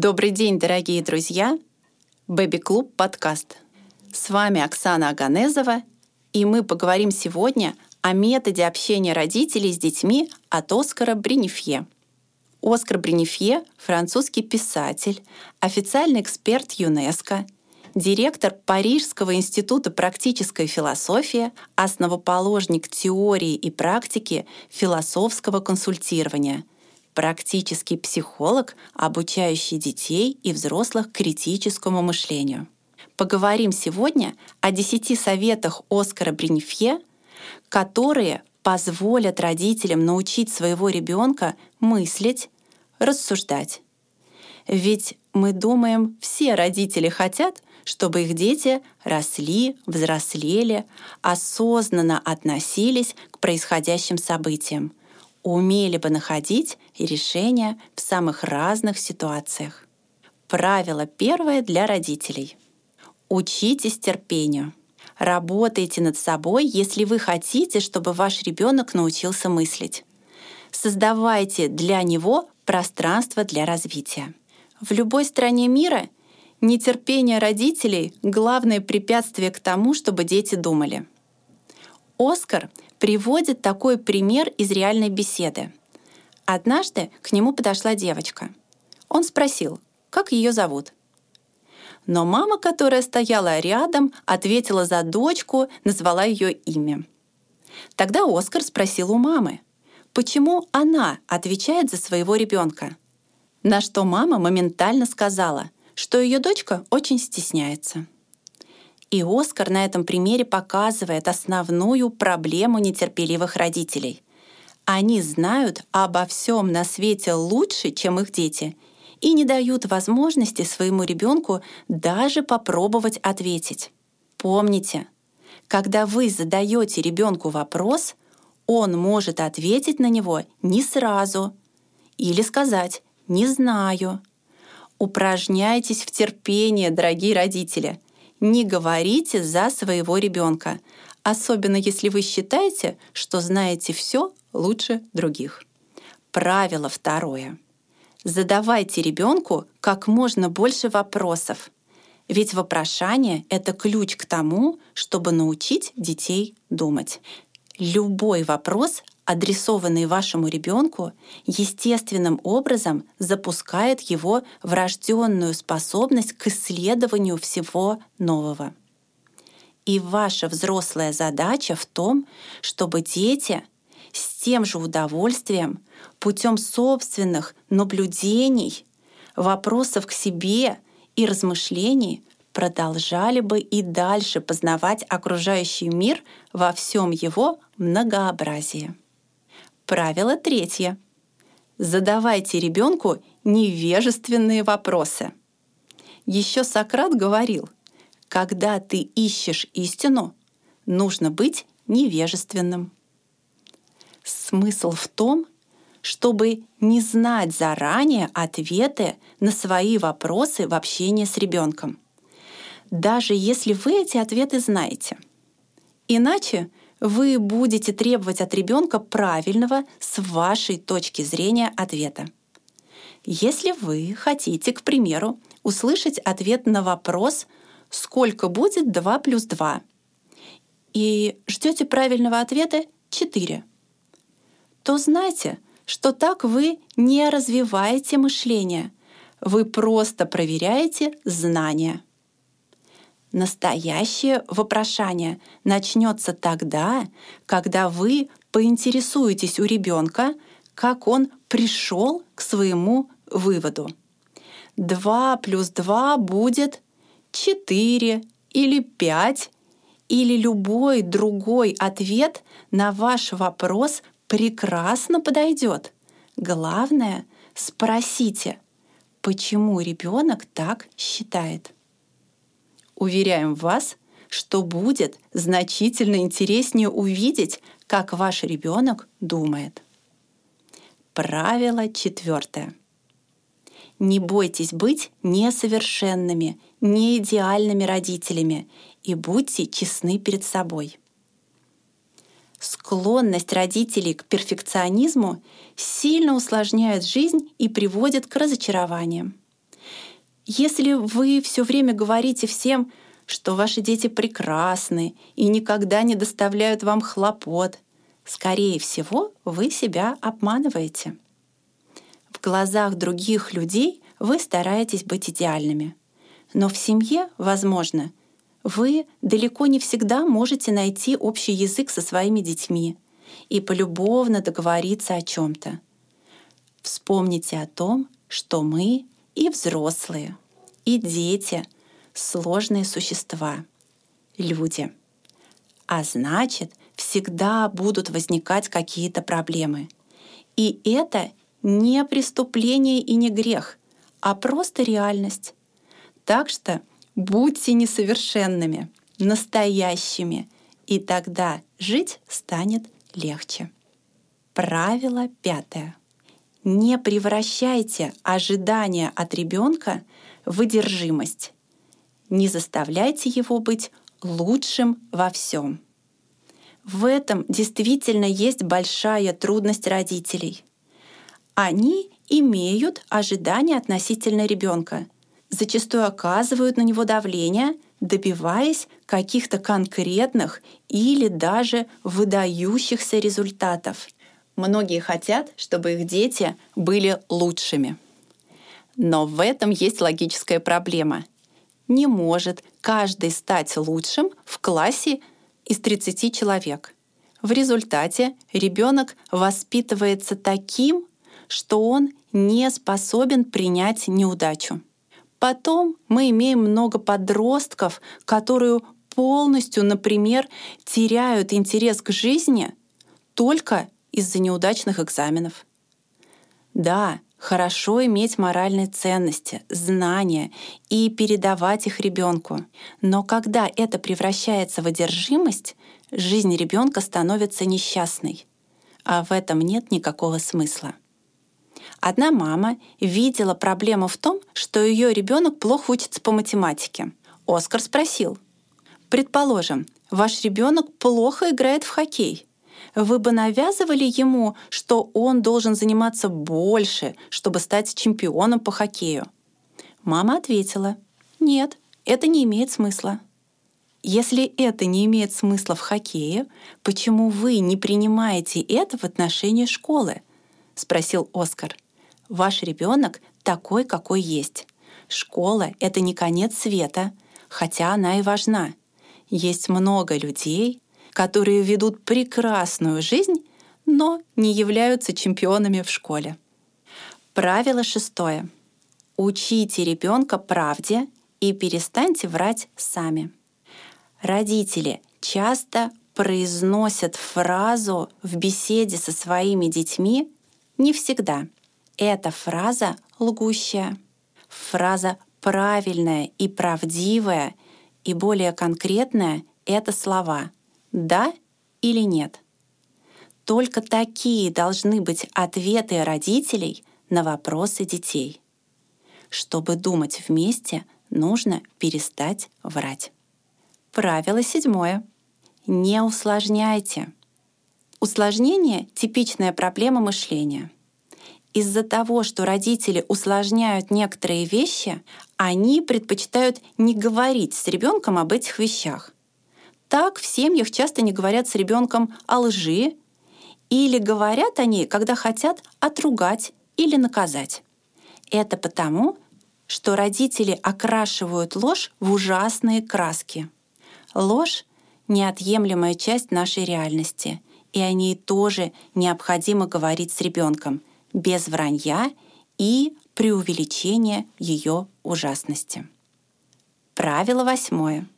Добрый день, дорогие друзья! Бэби-клуб подкаст. С вами Оксана Аганезова, и мы поговорим сегодня о методе общения родителей с детьми от Оскара Бринифье. Оскар Бринифье — французский писатель, официальный эксперт ЮНЕСКО, директор Парижского института практической философии, основоположник теории и практики философского консультирования — практический психолог, обучающий детей и взрослых критическому мышлению. Поговорим сегодня о 10 советах Оскара Бринифье, которые позволят родителям научить своего ребенка мыслить, рассуждать. Ведь мы думаем, все родители хотят, чтобы их дети росли, взрослели, осознанно относились к происходящим событиям, умели бы находить решения в самых разных ситуациях. Правило первое для родителей. Учитесь терпению. Работайте над собой, если вы хотите, чтобы ваш ребенок научился мыслить. Создавайте для него пространство для развития. В любой стране мира нетерпение родителей — главное препятствие к тому, чтобы дети думали. Оскар приводит такой пример из реальной беседы. Однажды к нему подошла девочка. Он спросил, как ее зовут. Но мама, которая стояла рядом, ответила за дочку, назвала ее имя. Тогда Оскар спросил у мамы, почему она отвечает за своего ребенка. На что мама моментально сказала, что ее дочка очень стесняется. И Оскар на этом примере показывает основную проблему нетерпеливых родителей. Они знают обо всем на свете лучше, чем их дети, и не дают возможности своему ребенку даже попробовать ответить. Помните, когда вы задаете ребенку вопрос, он может ответить на него не сразу или сказать «не знаю». Упражняйтесь в терпении, дорогие родители — не говорите за своего ребенка, особенно если вы считаете, что знаете все лучше других. Правило второе. Задавайте ребенку как можно больше вопросов, ведь вопрошание — это ключ к тому, чтобы научить детей думать. Любой вопрос адресованный вашему ребенку, естественным образом запускает его врожденную способность к исследованию всего нового. И ваша взрослая задача в том, чтобы дети с тем же удовольствием, путем собственных наблюдений, вопросов к себе и размышлений продолжали бы и дальше познавать окружающий мир во всем его многообразии. Правило третье. Задавайте ребенку невежественные вопросы. Еще Сократ говорил, когда ты ищешь истину, нужно быть невежественным. Смысл в том, чтобы не знать заранее ответы на свои вопросы в общении с ребенком, даже если вы эти ответы знаете. Иначе вы будете требовать от ребенка правильного с вашей точки зрения ответа. Если вы хотите, к примеру, услышать ответ на вопрос «Сколько будет 2 плюс 2?» и ждете правильного ответа 4, то знайте, что так вы не развиваете мышление, вы просто проверяете знания. Настоящее вопрошание начнется тогда, когда вы поинтересуетесь у ребенка, как он пришел к своему выводу. 2 плюс 2 будет 4 или 5, или любой другой ответ на ваш вопрос прекрасно подойдет. Главное, спросите, почему ребенок так считает. Уверяем вас, что будет значительно интереснее увидеть, как ваш ребенок думает. Правило четвертое. Не бойтесь быть несовершенными, не идеальными родителями и будьте честны перед собой. Склонность родителей к перфекционизму сильно усложняет жизнь и приводит к разочарованиям. Если вы все время говорите всем, что ваши дети прекрасны и никогда не доставляют вам хлопот, скорее всего, вы себя обманываете. В глазах других людей вы стараетесь быть идеальными. Но в семье, возможно, вы далеко не всегда можете найти общий язык со своими детьми и полюбовно договориться о чем то Вспомните о том, что мы и взрослые, и дети — сложные существа, люди. А значит, всегда будут возникать какие-то проблемы. И это не преступление и не грех, а просто реальность. Так что будьте несовершенными, настоящими, и тогда жить станет легче. Правило пятое. Не превращайте ожидания от ребенка в одержимость. Не заставляйте его быть лучшим во всем. В этом действительно есть большая трудность родителей. Они имеют ожидания относительно ребенка, зачастую оказывают на него давление, добиваясь каких-то конкретных или даже выдающихся результатов. Многие хотят, чтобы их дети были лучшими. Но в этом есть логическая проблема. Не может каждый стать лучшим в классе из 30 человек. В результате ребенок воспитывается таким, что он не способен принять неудачу. Потом мы имеем много подростков, которые полностью, например, теряют интерес к жизни только из-за неудачных экзаменов. Да, хорошо иметь моральные ценности, знания и передавать их ребенку. Но когда это превращается в одержимость, жизнь ребенка становится несчастной. А в этом нет никакого смысла. Одна мама видела проблему в том, что ее ребенок плохо учится по математике. Оскар спросил, «Предположим, ваш ребенок плохо играет в хоккей вы бы навязывали ему, что он должен заниматься больше, чтобы стать чемпионом по хоккею? Мама ответила, нет, это не имеет смысла. Если это не имеет смысла в хоккее, почему вы не принимаете это в отношении школы? спросил Оскар. Ваш ребенок такой, какой есть. Школа — это не конец света, хотя она и важна. Есть много людей, которые ведут прекрасную жизнь, но не являются чемпионами в школе. Правило шестое. Учите ребенка правде и перестаньте врать сами. Родители часто произносят фразу в беседе со своими детьми не всегда. Эта фраза лгущая. Фраза правильная и правдивая и более конкретная — это слова да или нет. Только такие должны быть ответы родителей на вопросы детей. Чтобы думать вместе, нужно перестать врать. Правило седьмое. Не усложняйте. Усложнение — типичная проблема мышления. Из-за того, что родители усложняют некоторые вещи, они предпочитают не говорить с ребенком об этих вещах. Так в семьях часто не говорят с ребенком о лжи или говорят о ней, когда хотят отругать или наказать. Это потому, что родители окрашивают ложь в ужасные краски. Ложь — неотъемлемая часть нашей реальности, и о ней тоже необходимо говорить с ребенком без вранья и преувеличения ее ужасности. Правило восьмое —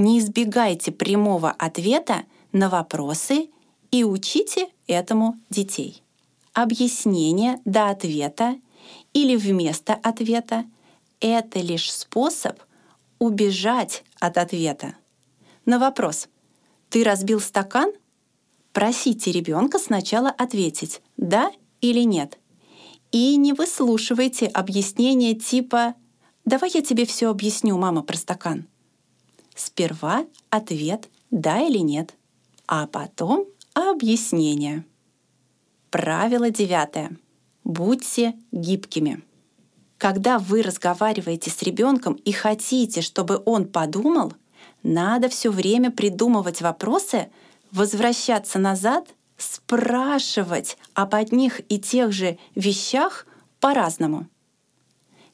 не избегайте прямого ответа на вопросы и учите этому детей. Объяснение до ответа или вместо ответа — это лишь способ убежать от ответа. На вопрос «Ты разбил стакан?» Просите ребенка сначала ответить «да» или «нет». И не выслушивайте объяснения типа «давай я тебе все объясню, мама, про стакан». Сперва ответ «да» или «нет», а потом объяснение. Правило девятое. Будьте гибкими. Когда вы разговариваете с ребенком и хотите, чтобы он подумал, надо все время придумывать вопросы, возвращаться назад, спрашивать об одних и тех же вещах по-разному.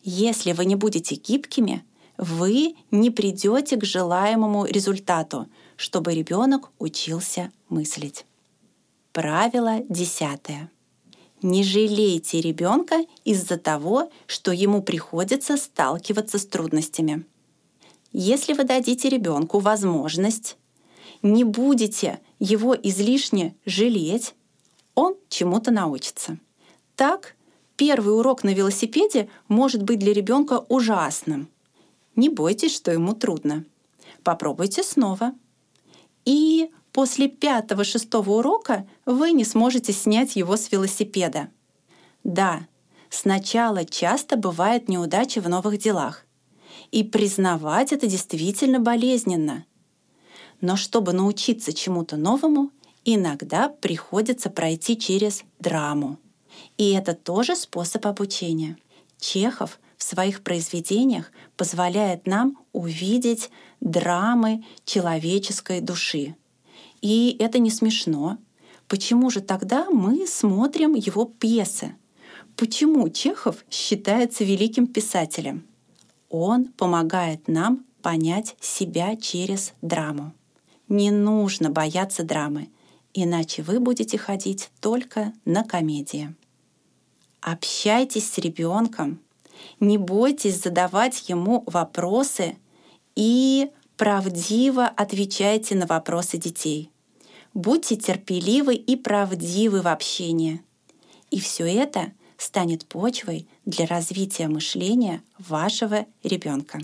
Если вы не будете гибкими, вы не придете к желаемому результату, чтобы ребенок учился мыслить. Правило десятое. Не жалейте ребенка из-за того, что ему приходится сталкиваться с трудностями. Если вы дадите ребенку возможность, не будете его излишне жалеть, он чему-то научится. Так, первый урок на велосипеде может быть для ребенка ужасным. Не бойтесь, что ему трудно. Попробуйте снова. И после пятого-шестого урока вы не сможете снять его с велосипеда. Да, сначала часто бывают неудачи в новых делах. И признавать это действительно болезненно. Но чтобы научиться чему-то новому, иногда приходится пройти через драму. И это тоже способ обучения. Чехов в своих произведениях позволяет нам увидеть драмы человеческой души. И это не смешно. Почему же тогда мы смотрим его пьесы? Почему Чехов считается великим писателем? Он помогает нам понять себя через драму. Не нужно бояться драмы, иначе вы будете ходить только на комедии. Общайтесь с ребенком, не бойтесь задавать ему вопросы и правдиво отвечайте на вопросы детей. Будьте терпеливы и правдивы в общении. И все это станет почвой для развития мышления вашего ребенка.